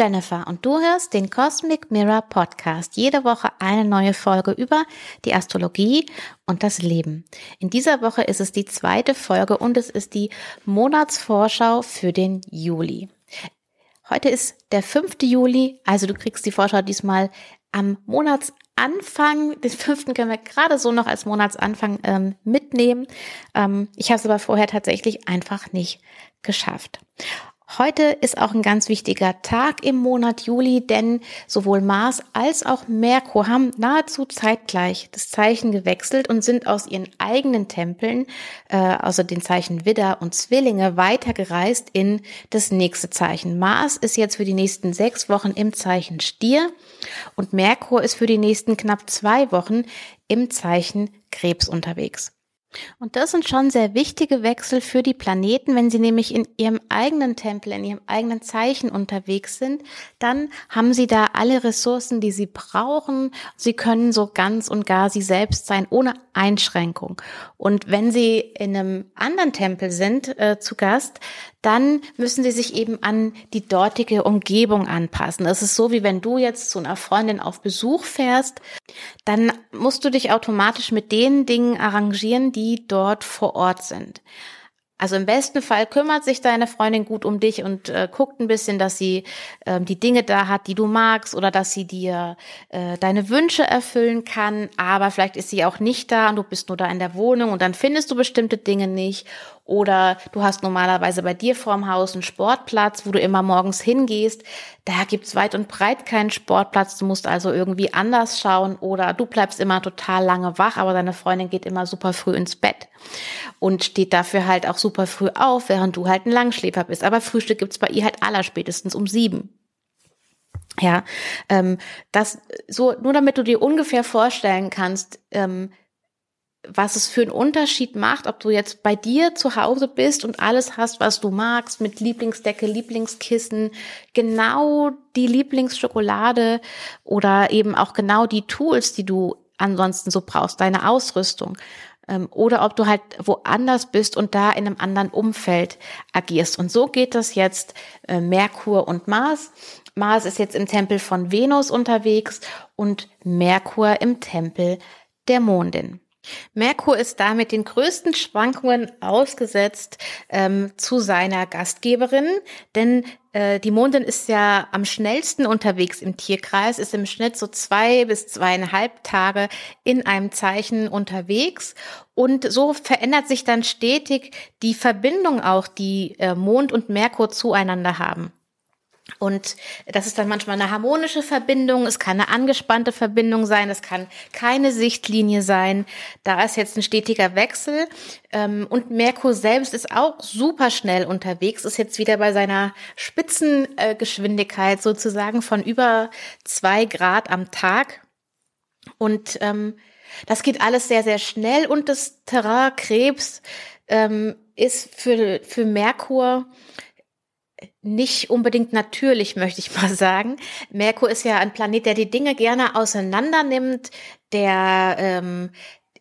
Jennifer und du hörst den Cosmic Mirror Podcast. Jede Woche eine neue Folge über die Astrologie und das Leben. In dieser Woche ist es die zweite Folge und es ist die Monatsvorschau für den Juli. Heute ist der 5. Juli, also du kriegst die Vorschau diesmal am Monatsanfang. Den 5. können wir gerade so noch als Monatsanfang ähm, mitnehmen. Ähm, ich habe es aber vorher tatsächlich einfach nicht geschafft. Heute ist auch ein ganz wichtiger Tag im Monat Juli, denn sowohl Mars als auch Merkur haben nahezu zeitgleich das Zeichen gewechselt und sind aus ihren eigenen Tempeln, äh, also den Zeichen Widder und Zwillinge, weitergereist in das nächste Zeichen. Mars ist jetzt für die nächsten sechs Wochen im Zeichen Stier und Merkur ist für die nächsten knapp zwei Wochen im Zeichen Krebs unterwegs. Und das sind schon sehr wichtige Wechsel für die Planeten, wenn sie nämlich in ihrem eigenen Tempel, in ihrem eigenen Zeichen unterwegs sind, dann haben sie da alle Ressourcen, die sie brauchen. Sie können so ganz und gar sie selbst sein, ohne Einschränkung. Und wenn sie in einem anderen Tempel sind, äh, zu Gast, dann müssen sie sich eben an die dortige Umgebung anpassen. Das ist so, wie wenn du jetzt zu einer Freundin auf Besuch fährst, dann musst du dich automatisch mit den Dingen arrangieren, die dort vor Ort sind. Also im besten Fall kümmert sich deine Freundin gut um dich und äh, guckt ein bisschen, dass sie äh, die Dinge da hat, die du magst oder dass sie dir äh, deine Wünsche erfüllen kann. Aber vielleicht ist sie auch nicht da und du bist nur da in der Wohnung und dann findest du bestimmte Dinge nicht oder du hast normalerweise bei dir vorm Haus einen Sportplatz, wo du immer morgens hingehst. Da gibt's weit und breit keinen Sportplatz. Du musst also irgendwie anders schauen. Oder du bleibst immer total lange wach, aber deine Freundin geht immer super früh ins Bett und steht dafür halt auch super früh auf, während du halt ein Langschläfer bist. Aber Frühstück gibt's bei ihr halt allerspätestens um sieben. Ja, ähm, das so nur damit du dir ungefähr vorstellen kannst, ähm, was es für einen Unterschied macht, ob du jetzt bei dir zu Hause bist und alles hast, was du magst, mit Lieblingsdecke, Lieblingskissen, genau die Lieblingsschokolade oder eben auch genau die Tools, die du ansonsten so brauchst, deine Ausrüstung. Ähm, oder ob du halt woanders bist und da in einem anderen Umfeld agierst. Und so geht das jetzt äh, Merkur und Mars. Mars ist jetzt im Tempel von Venus unterwegs und Merkur im Tempel der Mondin. Merkur ist damit den größten Schwankungen ausgesetzt ähm, zu seiner Gastgeberin, denn die Mondin ist ja am schnellsten unterwegs im Tierkreis, ist im Schnitt so zwei bis zweieinhalb Tage in einem Zeichen unterwegs und so verändert sich dann stetig die Verbindung auch, die äh, Mond und Merkur zueinander haben. Und das ist dann manchmal eine harmonische Verbindung, es kann eine angespannte Verbindung sein, es kann keine Sichtlinie sein. Da ist jetzt ein stetiger Wechsel. Ähm, und Merkur selbst ist auch super schnell unterwegs, ist jetzt wieder bei seiner Spitzengeschwindigkeit sozusagen von über zwei Grad am Tag. Und ähm, das geht alles sehr, sehr schnell und das Terrain Krebs ähm, ist für, für Merkur nicht unbedingt natürlich, möchte ich mal sagen. Merkur ist ja ein Planet, der die Dinge gerne auseinander nimmt, der ähm,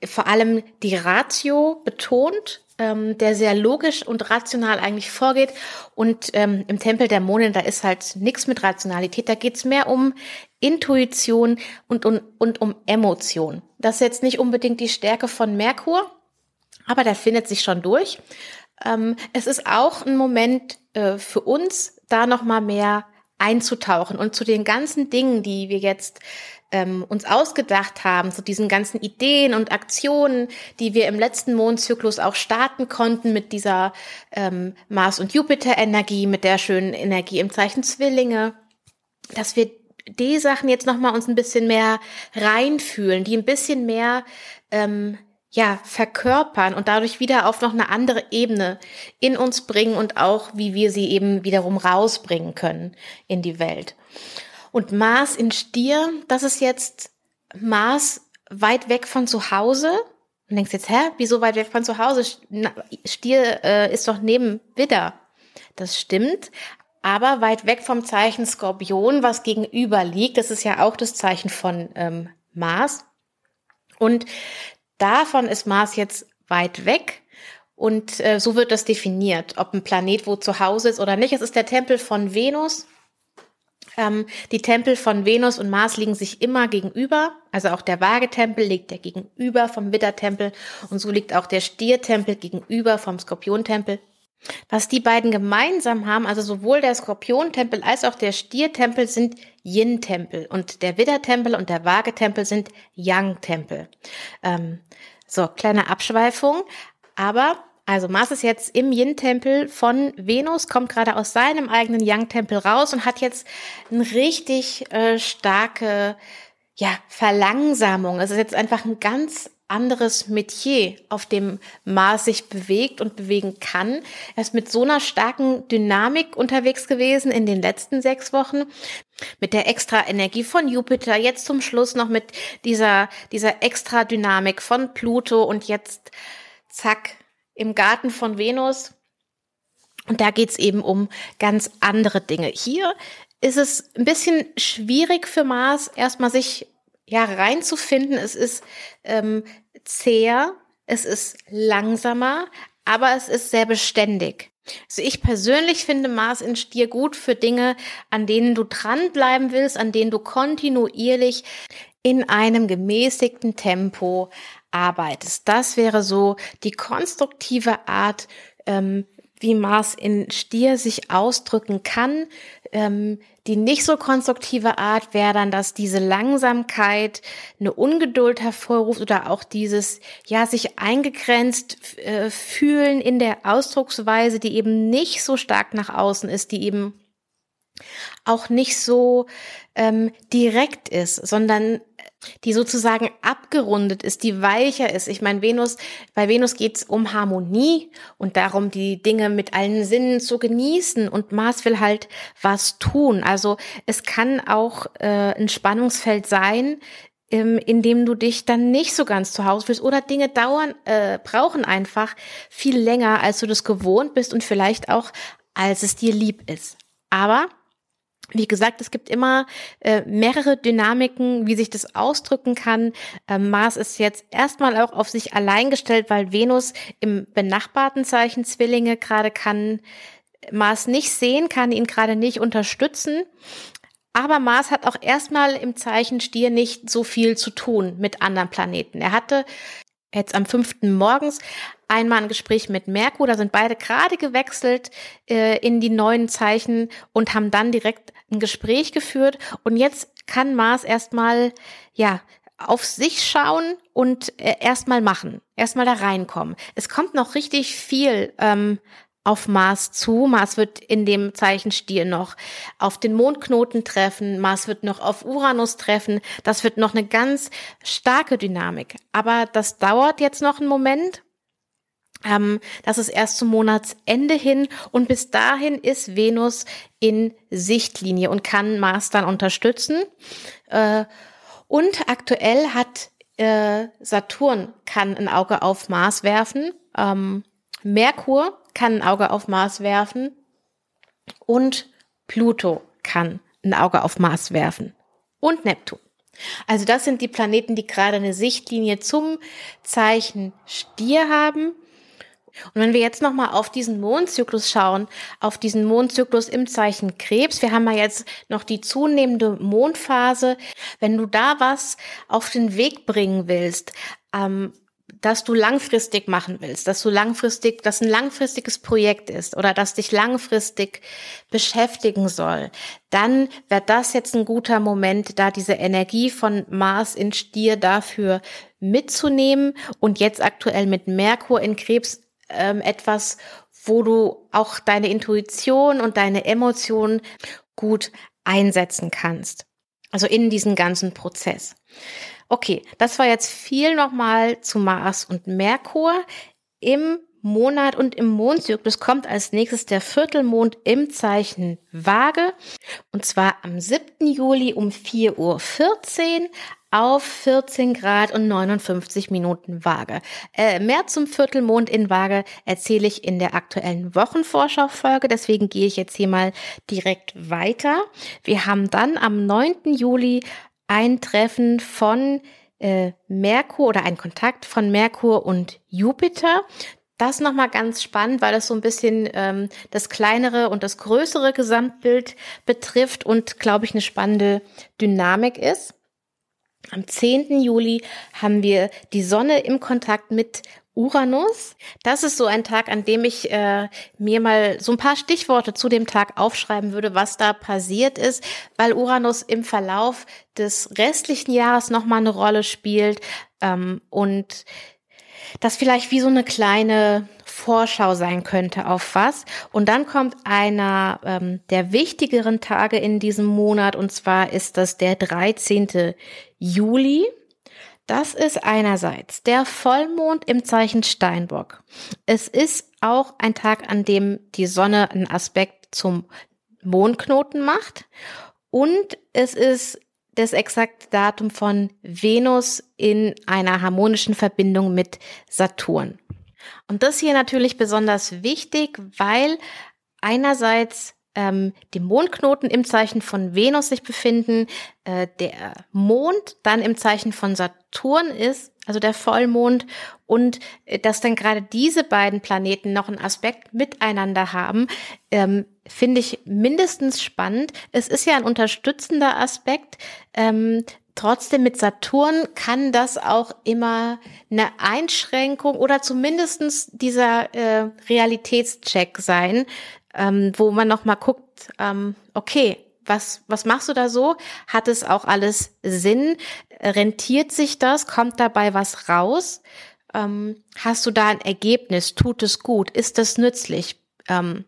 vor allem die Ratio betont, ähm, der sehr logisch und rational eigentlich vorgeht. Und ähm, im Tempel der Mondin, da ist halt nichts mit Rationalität, da geht's mehr um Intuition und, und, und um Emotion. Das ist jetzt nicht unbedingt die Stärke von Merkur, aber der findet sich schon durch. Ähm, es ist auch ein Moment äh, für uns, da nochmal mehr einzutauchen und zu den ganzen Dingen, die wir jetzt ähm, uns ausgedacht haben, zu diesen ganzen Ideen und Aktionen, die wir im letzten Mondzyklus auch starten konnten mit dieser ähm, Mars- und Jupiter-Energie, mit der schönen Energie im Zeichen Zwillinge, dass wir die Sachen jetzt nochmal uns ein bisschen mehr reinfühlen, die ein bisschen mehr ähm, ja, verkörpern und dadurch wieder auf noch eine andere Ebene in uns bringen und auch, wie wir sie eben wiederum rausbringen können in die Welt. Und Mars in Stier, das ist jetzt Mars weit weg von zu Hause. Und denkst jetzt, hä, wieso weit weg von zu Hause? Stier äh, ist doch neben Widder. Das stimmt, aber weit weg vom Zeichen Skorpion, was gegenüber liegt. Das ist ja auch das Zeichen von ähm, Mars. Und Davon ist Mars jetzt weit weg. Und äh, so wird das definiert, ob ein Planet wo zu Hause ist oder nicht. Es ist der Tempel von Venus. Ähm, die Tempel von Venus und Mars liegen sich immer gegenüber. Also auch der Waagetempel liegt ja gegenüber vom Widdertempel und so liegt auch der Stiertempel gegenüber vom Skorpiontempel. Was die beiden gemeinsam haben, also sowohl der Skorpiontempel als auch der Stiertempel sind Yin-Tempel und der Widdertempel und der Waagetempel sind Yang-Tempel. Ähm, so, kleine Abschweifung. Aber also Mars ist jetzt im Yin-Tempel von Venus, kommt gerade aus seinem eigenen Yang-Tempel raus und hat jetzt eine richtig äh, starke ja, Verlangsamung. Es ist jetzt einfach ein ganz anderes Metier, auf dem Mars sich bewegt und bewegen kann. Er ist mit so einer starken Dynamik unterwegs gewesen in den letzten sechs Wochen, mit der extra Energie von Jupiter, jetzt zum Schluss noch mit dieser, dieser extra Dynamik von Pluto und jetzt zack, im Garten von Venus. Und da geht's eben um ganz andere Dinge. Hier ist es ein bisschen schwierig für Mars, erstmal sich ja reinzufinden. Es ist ähm, zäher, es ist langsamer, aber es ist sehr beständig. Also ich persönlich finde Mars in Stier gut für Dinge, an denen du dranbleiben willst, an denen du kontinuierlich in einem gemäßigten Tempo arbeitest. Das wäre so die konstruktive Art, ähm, wie Mars in Stier sich ausdrücken kann. Ähm, die nicht so konstruktive Art wäre dann, dass diese Langsamkeit eine Ungeduld hervorruft oder auch dieses, ja, sich eingegrenzt äh, fühlen in der Ausdrucksweise, die eben nicht so stark nach außen ist, die eben auch nicht so ähm, direkt ist, sondern die sozusagen abgerundet ist, die weicher ist. Ich meine, Venus, bei Venus geht es um Harmonie und darum, die Dinge mit allen Sinnen zu genießen. Und Mars will halt was tun. Also es kann auch äh, ein Spannungsfeld sein, ähm, in dem du dich dann nicht so ganz zu Hause fühlst oder Dinge dauern, äh, brauchen einfach viel länger, als du das gewohnt bist und vielleicht auch, als es dir lieb ist. Aber wie gesagt, es gibt immer äh, mehrere Dynamiken, wie sich das ausdrücken kann. Ähm, Mars ist jetzt erstmal auch auf sich allein gestellt, weil Venus im benachbarten Zeichen Zwillinge gerade kann Mars nicht sehen, kann ihn gerade nicht unterstützen. Aber Mars hat auch erstmal im Zeichen Stier nicht so viel zu tun mit anderen Planeten. Er hatte jetzt am fünften morgens einmal ein Gespräch mit Merkur, da sind beide gerade gewechselt äh, in die neuen Zeichen und haben dann direkt ein Gespräch geführt und jetzt kann Mars erstmal, ja, auf sich schauen und äh, erstmal machen, erstmal da reinkommen. Es kommt noch richtig viel ähm, auf Mars zu. Mars wird in dem Zeichen Stier noch auf den Mondknoten treffen. Mars wird noch auf Uranus treffen. Das wird noch eine ganz starke Dynamik. Aber das dauert jetzt noch einen Moment. Ähm, das ist erst zum Monatsende hin und bis dahin ist Venus in Sichtlinie und kann Mars dann unterstützen. Äh, und aktuell hat äh, Saturn kann ein Auge auf Mars werfen. Ähm, Merkur kann ein Auge auf Mars werfen und Pluto kann ein Auge auf Mars werfen und Neptun. Also das sind die Planeten, die gerade eine Sichtlinie zum Zeichen Stier haben. Und wenn wir jetzt nochmal auf diesen Mondzyklus schauen, auf diesen Mondzyklus im Zeichen Krebs, wir haben ja jetzt noch die zunehmende Mondphase. Wenn du da was auf den Weg bringen willst, ähm, dass du langfristig machen willst, dass du langfristig, dass ein langfristiges Projekt ist oder dass dich langfristig beschäftigen soll, dann wäre das jetzt ein guter Moment, da diese Energie von Mars in Stier dafür mitzunehmen und jetzt aktuell mit Merkur in Krebs ähm, etwas, wo du auch deine Intuition und deine Emotionen gut einsetzen kannst. Also in diesen ganzen Prozess. Okay, das war jetzt viel nochmal zu Mars und Merkur. Im Monat und im Mondzyklus kommt als nächstes der Viertelmond im Zeichen Waage. Und zwar am 7. Juli um 4.14 Uhr auf 14 Grad und 59 Minuten Waage. Äh, mehr zum Viertelmond in Waage erzähle ich in der aktuellen Wochenvorschau-Folge, deswegen gehe ich jetzt hier mal direkt weiter. Wir haben dann am 9. Juli ein Treffen von äh, Merkur oder ein Kontakt von Merkur und Jupiter. das nochmal ganz spannend, weil das so ein bisschen ähm, das kleinere und das größere Gesamtbild betrifft und, glaube ich, eine spannende Dynamik ist. Am 10. Juli haben wir die Sonne im Kontakt mit Uranus. Das ist so ein Tag, an dem ich äh, mir mal so ein paar Stichworte zu dem Tag aufschreiben würde, was da passiert ist, weil Uranus im Verlauf des restlichen Jahres nochmal eine Rolle spielt ähm, und das vielleicht wie so eine kleine Vorschau sein könnte auf was. Und dann kommt einer ähm, der wichtigeren Tage in diesem Monat und zwar ist das der 13. Juli. Das ist einerseits der Vollmond im Zeichen Steinbock. Es ist auch ein Tag, an dem die Sonne einen Aspekt zum Mondknoten macht. Und es ist das exakte Datum von Venus in einer harmonischen Verbindung mit Saturn. Und das hier natürlich besonders wichtig, weil einerseits ähm, die Mondknoten im Zeichen von Venus sich befinden, äh, der Mond dann im Zeichen von Saturn ist, also der Vollmond, und äh, dass dann gerade diese beiden Planeten noch einen Aspekt miteinander haben, ähm, finde ich mindestens spannend. Es ist ja ein unterstützender Aspekt. Ähm, trotzdem mit Saturn kann das auch immer eine Einschränkung oder zumindestens dieser äh, Realitätscheck sein, ähm, wo man noch mal guckt, ähm, okay, was, was machst du da so? Hat es auch alles Sinn? Rentiert sich das? Kommt dabei was raus? Ähm, hast du da ein Ergebnis? Tut es gut? Ist das nützlich? Ähm,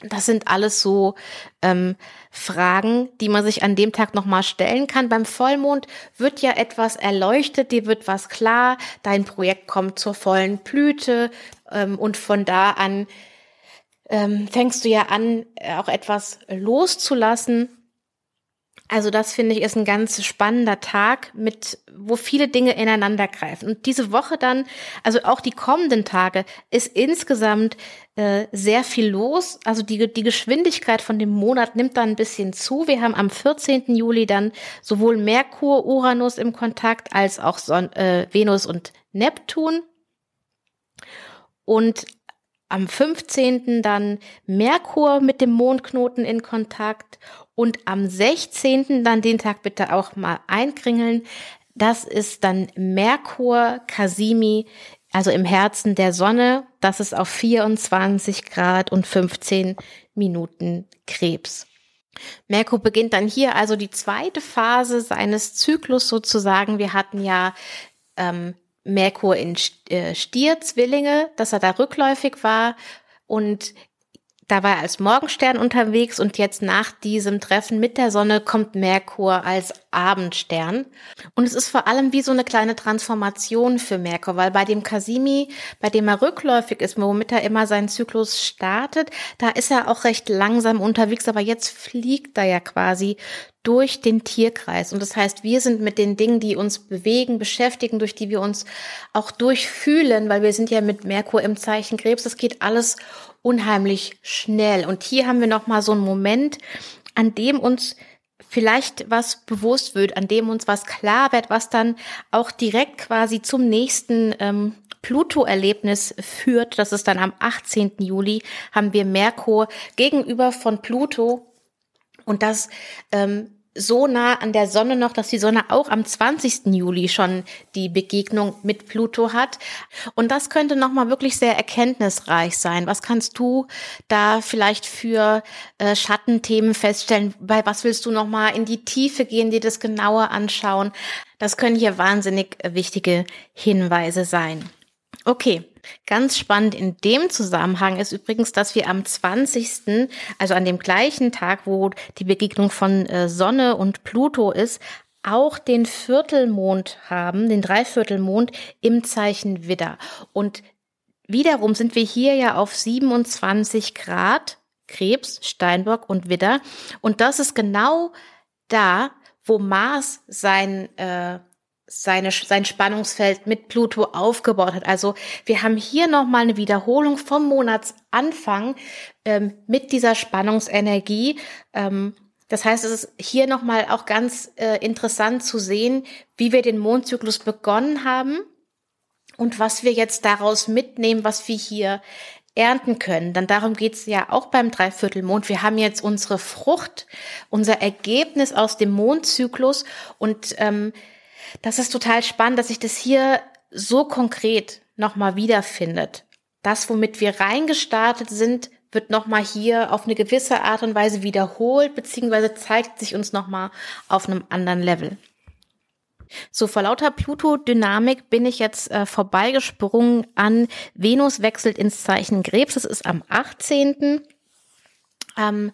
das sind alles so ähm, Fragen, die man sich an dem Tag nochmal stellen kann. Beim Vollmond wird ja etwas erleuchtet, dir wird was klar, dein Projekt kommt zur vollen Blüte ähm, und von da an ähm, fängst du ja an, auch etwas loszulassen also das finde ich ist ein ganz spannender Tag mit, wo viele Dinge ineinander greifen. Und diese Woche dann, also auch die kommenden Tage, ist insgesamt äh, sehr viel los. Also die, die Geschwindigkeit von dem Monat nimmt dann ein bisschen zu. Wir haben am 14. Juli dann sowohl Merkur, Uranus im Kontakt als auch Son äh, Venus und Neptun. Und am 15. dann Merkur mit dem Mondknoten in Kontakt und am 16. dann den Tag bitte auch mal einkringeln. Das ist dann Merkur Kasimi, also im Herzen der Sonne. Das ist auf 24 Grad und 15 Minuten Krebs. Merkur beginnt dann hier also die zweite Phase seines Zyklus sozusagen. Wir hatten ja ähm, Merkur in äh, Stier, Zwillinge, dass er da rückläufig war. Und da war er als Morgenstern unterwegs und jetzt nach diesem Treffen mit der Sonne kommt Merkur als Abendstern. Und es ist vor allem wie so eine kleine Transformation für Merkur, weil bei dem Kasimi, bei dem er rückläufig ist, womit er immer seinen Zyklus startet, da ist er auch recht langsam unterwegs, aber jetzt fliegt er ja quasi durch den Tierkreis. Und das heißt, wir sind mit den Dingen, die uns bewegen, beschäftigen, durch die wir uns auch durchfühlen, weil wir sind ja mit Merkur im Zeichen Krebs. Das geht alles unheimlich schnell. Und hier haben wir noch mal so einen Moment, an dem uns vielleicht was bewusst wird, an dem uns was klar wird, was dann auch direkt quasi zum nächsten ähm, Pluto-Erlebnis führt. Das ist dann am 18. Juli, haben wir Merkur gegenüber von Pluto. Und das ähm, so nah an der Sonne noch, dass die Sonne auch am 20. Juli schon die Begegnung mit Pluto hat. Und das könnte nochmal wirklich sehr erkenntnisreich sein. Was kannst du da vielleicht für äh, Schattenthemen feststellen? Bei was willst du nochmal in die Tiefe gehen, dir das genauer anschauen? Das können hier wahnsinnig wichtige Hinweise sein. Okay, ganz spannend in dem Zusammenhang ist übrigens, dass wir am 20., also an dem gleichen Tag, wo die Begegnung von äh, Sonne und Pluto ist, auch den Viertelmond haben, den Dreiviertelmond im Zeichen Widder. Und wiederum sind wir hier ja auf 27 Grad Krebs, Steinbock und Widder. Und das ist genau da, wo Mars sein äh, seine, sein Spannungsfeld mit Pluto aufgebaut hat. Also wir haben hier nochmal eine Wiederholung vom Monatsanfang ähm, mit dieser Spannungsenergie. Ähm, das heißt, es ist hier nochmal auch ganz äh, interessant zu sehen, wie wir den Mondzyklus begonnen haben und was wir jetzt daraus mitnehmen, was wir hier ernten können. Dann darum geht's ja auch beim Dreiviertelmond. Wir haben jetzt unsere Frucht, unser Ergebnis aus dem Mondzyklus und ähm, das ist total spannend, dass sich das hier so konkret nochmal wiederfindet. Das, womit wir reingestartet sind, wird nochmal hier auf eine gewisse Art und Weise wiederholt, beziehungsweise zeigt sich uns nochmal auf einem anderen Level. So, vor lauter Pluto-Dynamik bin ich jetzt äh, vorbeigesprungen an Venus wechselt ins Zeichen Krebs. Das ist am 18. Ähm,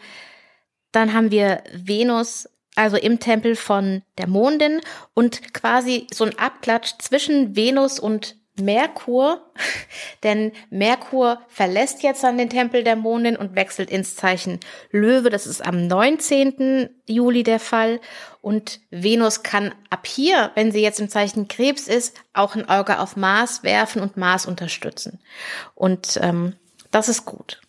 dann haben wir Venus, also im Tempel von der Mondin und quasi so ein Abklatsch zwischen Venus und Merkur, denn Merkur verlässt jetzt dann den Tempel der Mondin und wechselt ins Zeichen Löwe. Das ist am 19. Juli der Fall. Und Venus kann ab hier, wenn sie jetzt im Zeichen Krebs ist, auch ein Auge auf Mars werfen und Mars unterstützen. Und ähm, das ist gut.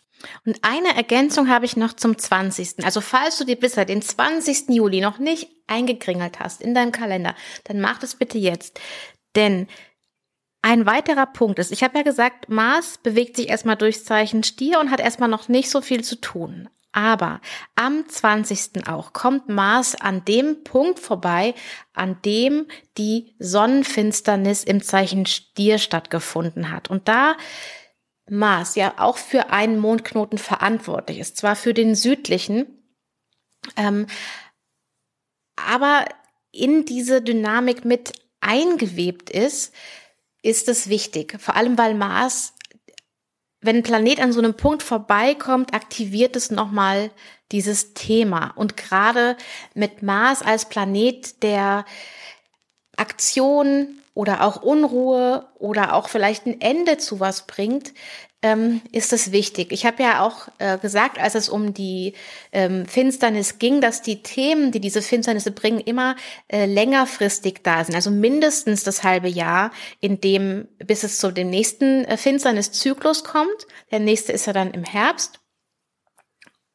Und eine Ergänzung habe ich noch zum 20. Also falls du dir bisher den 20. Juli noch nicht eingekringelt hast in deinem Kalender, dann mach das bitte jetzt. Denn ein weiterer Punkt ist, ich habe ja gesagt, Mars bewegt sich erstmal durchs Zeichen Stier und hat erstmal noch nicht so viel zu tun. Aber am 20. auch kommt Mars an dem Punkt vorbei, an dem die Sonnenfinsternis im Zeichen Stier stattgefunden hat. Und da Mars ja auch für einen Mondknoten verantwortlich ist, zwar für den südlichen, ähm, aber in diese Dynamik mit eingewebt ist, ist es wichtig. Vor allem, weil Mars, wenn ein Planet an so einem Punkt vorbeikommt, aktiviert es nochmal dieses Thema. Und gerade mit Mars als Planet, der Aktion oder auch Unruhe oder auch vielleicht ein Ende zu was bringt, ähm, ist es wichtig. Ich habe ja auch äh, gesagt, als es um die ähm, Finsternis ging, dass die Themen, die diese Finsternisse bringen, immer äh, längerfristig da sind. Also mindestens das halbe Jahr, in dem, bis es zu dem nächsten äh, Finsterniszyklus kommt. Der nächste ist ja dann im Herbst.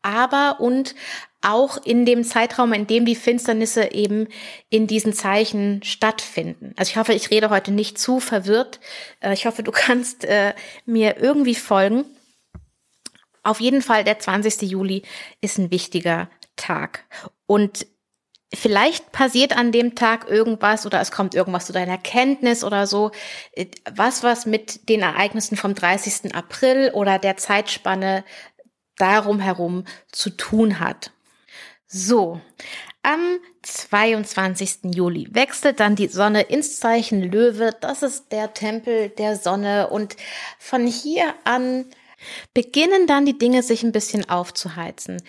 Aber und auch in dem Zeitraum, in dem die Finsternisse eben in diesen Zeichen stattfinden. Also ich hoffe, ich rede heute nicht zu verwirrt. Äh, ich hoffe, du kannst äh, mir irgendwie folgen. Auf jeden Fall, der 20. Juli ist ein wichtiger Tag. Und vielleicht passiert an dem Tag irgendwas oder es kommt irgendwas zu deiner Kenntnis oder so, äh, was was mit den Ereignissen vom 30. April oder der Zeitspanne darum herum zu tun hat. So, am 22. Juli wechselt dann die Sonne ins Zeichen Löwe. Das ist der Tempel der Sonne. Und von hier an beginnen dann die Dinge sich ein bisschen aufzuheizen.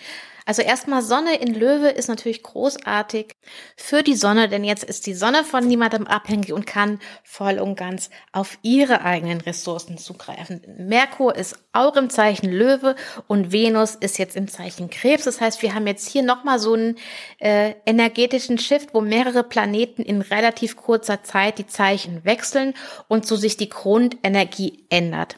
Also erstmal Sonne in Löwe ist natürlich großartig für die Sonne, denn jetzt ist die Sonne von niemandem abhängig und kann voll und ganz auf ihre eigenen Ressourcen zugreifen. Merkur ist auch im Zeichen Löwe und Venus ist jetzt im Zeichen Krebs. Das heißt, wir haben jetzt hier nochmal so einen äh, energetischen Shift, wo mehrere Planeten in relativ kurzer Zeit die Zeichen wechseln und so sich die Grundenergie ändert.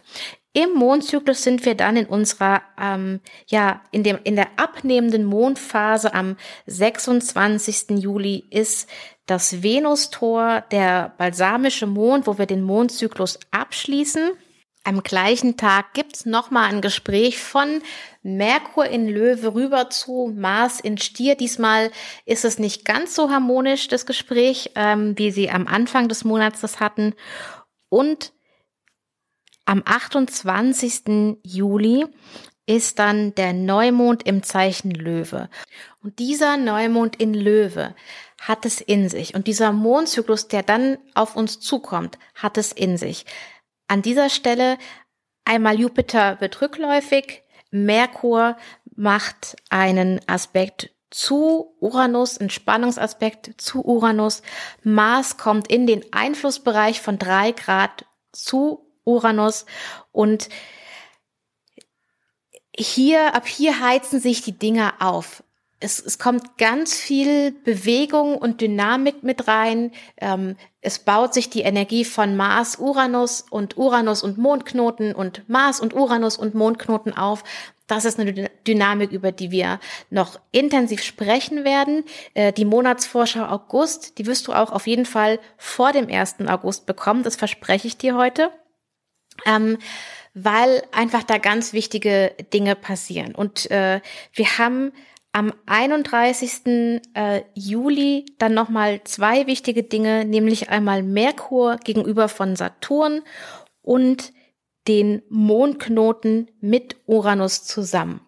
Im Mondzyklus sind wir dann in unserer, ähm, ja, in dem, in der abnehmenden Mondphase am 26. Juli ist das Venustor, der balsamische Mond, wo wir den Mondzyklus abschließen. Am gleichen Tag gibt's nochmal ein Gespräch von Merkur in Löwe rüber zu Mars in Stier. Diesmal ist es nicht ganz so harmonisch, das Gespräch, ähm, wie sie am Anfang des Monats das hatten. Und am 28. Juli ist dann der Neumond im Zeichen Löwe. Und dieser Neumond in Löwe hat es in sich. Und dieser Mondzyklus, der dann auf uns zukommt, hat es in sich. An dieser Stelle einmal Jupiter wird rückläufig, Merkur macht einen Aspekt zu Uranus, einen Spannungsaspekt zu Uranus, Mars kommt in den Einflussbereich von drei Grad zu Uranus und hier, ab hier heizen sich die Dinge auf. Es, es kommt ganz viel Bewegung und Dynamik mit rein. Ähm, es baut sich die Energie von Mars, Uranus und Uranus und Mondknoten und Mars und Uranus und Mondknoten auf. Das ist eine Dynamik, über die wir noch intensiv sprechen werden. Äh, die Monatsvorschau August, die wirst du auch auf jeden Fall vor dem 1. August bekommen. Das verspreche ich dir heute. Ähm, weil einfach da ganz wichtige Dinge passieren. Und äh, wir haben am 31. Äh, Juli dann nochmal zwei wichtige Dinge, nämlich einmal Merkur gegenüber von Saturn und den Mondknoten mit Uranus zusammen.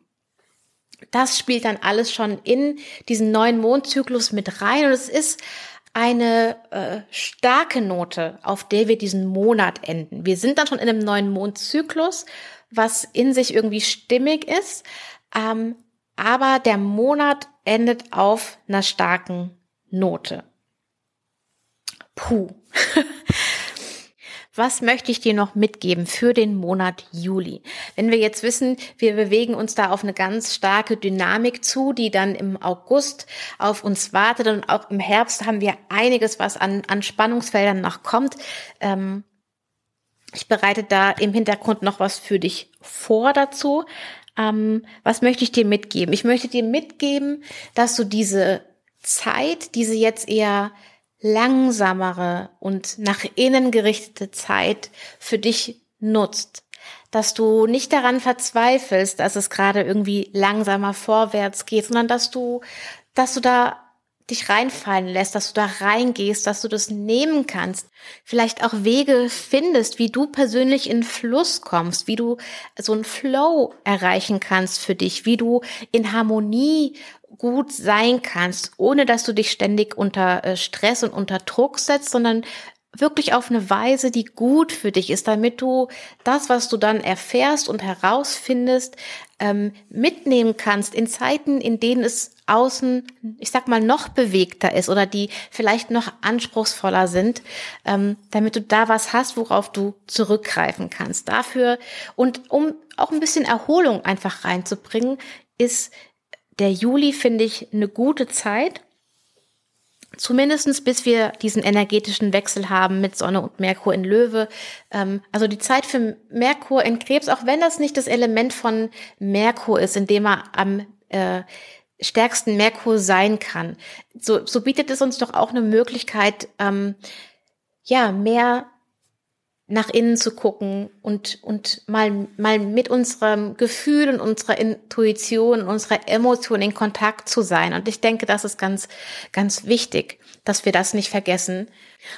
Das spielt dann alles schon in diesen neuen Mondzyklus mit rein und es ist eine äh, starke Note, auf der wir diesen Monat enden. Wir sind dann schon in einem neuen Mondzyklus, was in sich irgendwie stimmig ist, ähm, aber der Monat endet auf einer starken Note. Puh. Was möchte ich dir noch mitgeben für den Monat Juli? Wenn wir jetzt wissen, wir bewegen uns da auf eine ganz starke Dynamik zu, die dann im August auf uns wartet und auch im Herbst haben wir einiges, was an, an Spannungsfeldern noch kommt. Ähm, ich bereite da im Hintergrund noch was für dich vor dazu. Ähm, was möchte ich dir mitgeben? Ich möchte dir mitgeben, dass du diese Zeit, diese jetzt eher langsamere und nach innen gerichtete Zeit für dich nutzt. Dass du nicht daran verzweifelst, dass es gerade irgendwie langsamer vorwärts geht, sondern dass du, dass du da dich reinfallen lässt, dass du da reingehst, dass du das nehmen kannst, vielleicht auch Wege findest, wie du persönlich in Fluss kommst, wie du so einen Flow erreichen kannst für dich, wie du in Harmonie gut sein kannst, ohne dass du dich ständig unter äh, Stress und unter Druck setzt, sondern wirklich auf eine Weise, die gut für dich ist, damit du das, was du dann erfährst und herausfindest, ähm, mitnehmen kannst in Zeiten, in denen es außen, ich sag mal, noch bewegter ist oder die vielleicht noch anspruchsvoller sind, ähm, damit du da was hast, worauf du zurückgreifen kannst. Dafür und um auch ein bisschen Erholung einfach reinzubringen, ist der Juli, finde ich, eine gute Zeit. Zumindestens bis wir diesen energetischen Wechsel haben mit Sonne und Merkur in Löwe. Ähm, also die Zeit für Merkur in Krebs, auch wenn das nicht das Element von Merkur ist, in dem er am äh, stärksten Merkur sein kann. So, so bietet es uns doch auch eine Möglichkeit, ähm, ja, mehr nach innen zu gucken und, und mal, mal mit unserem Gefühl und unserer Intuition, unserer Emotion in Kontakt zu sein. Und ich denke, das ist ganz, ganz wichtig, dass wir das nicht vergessen.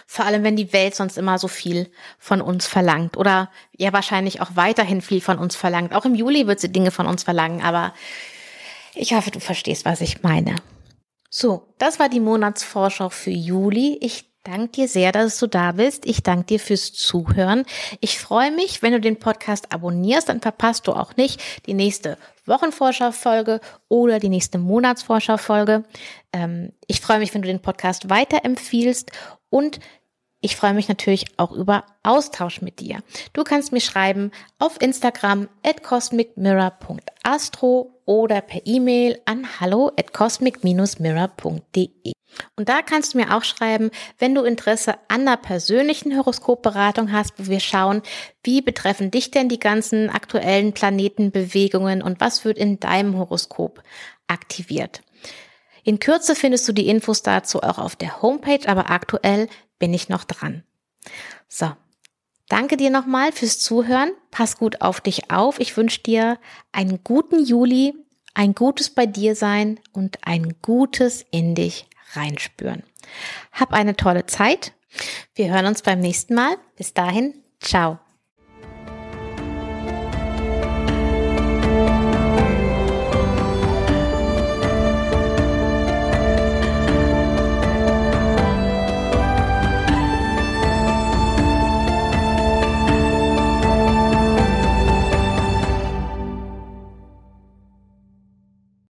Vor allem, wenn die Welt sonst immer so viel von uns verlangt oder ja wahrscheinlich auch weiterhin viel von uns verlangt. Auch im Juli wird sie Dinge von uns verlangen, aber ich hoffe, du verstehst, was ich meine. So, das war die Monatsvorschau für Juli. Ich danke dir sehr, dass du da bist. Ich danke dir fürs Zuhören. Ich freue mich, wenn du den Podcast abonnierst, dann verpasst du auch nicht die nächste Wochenvorschau-Folge oder die nächste Monatsvorschau-Folge. Ähm, ich freue mich, wenn du den Podcast weiterempfiehlst und ich freue mich natürlich auch über Austausch mit dir. Du kannst mir schreiben auf Instagram at cosmicmirror.astro oder per E-Mail an hallo at cosmic-mirror.de. Und da kannst du mir auch schreiben, wenn du Interesse an einer persönlichen Horoskopberatung hast, wo wir schauen, wie betreffen dich denn die ganzen aktuellen Planetenbewegungen und was wird in deinem Horoskop aktiviert. In Kürze findest du die Infos dazu auch auf der Homepage, aber aktuell bin ich noch dran. So. Danke dir nochmal fürs Zuhören. Pass gut auf dich auf. Ich wünsche dir einen guten Juli, ein gutes bei dir sein und ein gutes in dich reinspüren. Hab eine tolle Zeit. Wir hören uns beim nächsten Mal. Bis dahin. Ciao.